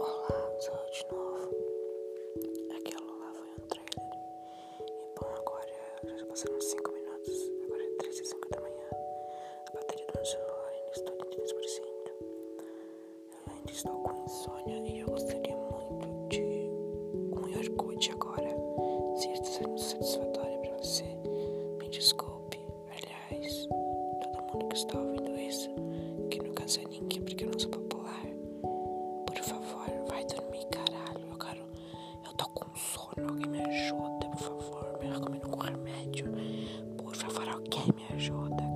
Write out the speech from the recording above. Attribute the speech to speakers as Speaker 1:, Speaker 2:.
Speaker 1: Olá, sou eu de novo. Aquilo lá foi um trailer. Então agora é, já se passaram 5 minutos. Agora é 3 e 5 da manhã. A bateria do meu celular ainda está de 3%. Eu ainda estou com insônia e eu gostaria muito de um Yorkut agora. Se isso está sendo satisfatório para você, me desculpe. Aliás, todo mundo que está ouvindo isso. vai dormir, caralho. Eu quero. Eu tô com sono, alguém me ajuda, por favor. Me recomendo com remédio. Por favor, alguém me ajuda.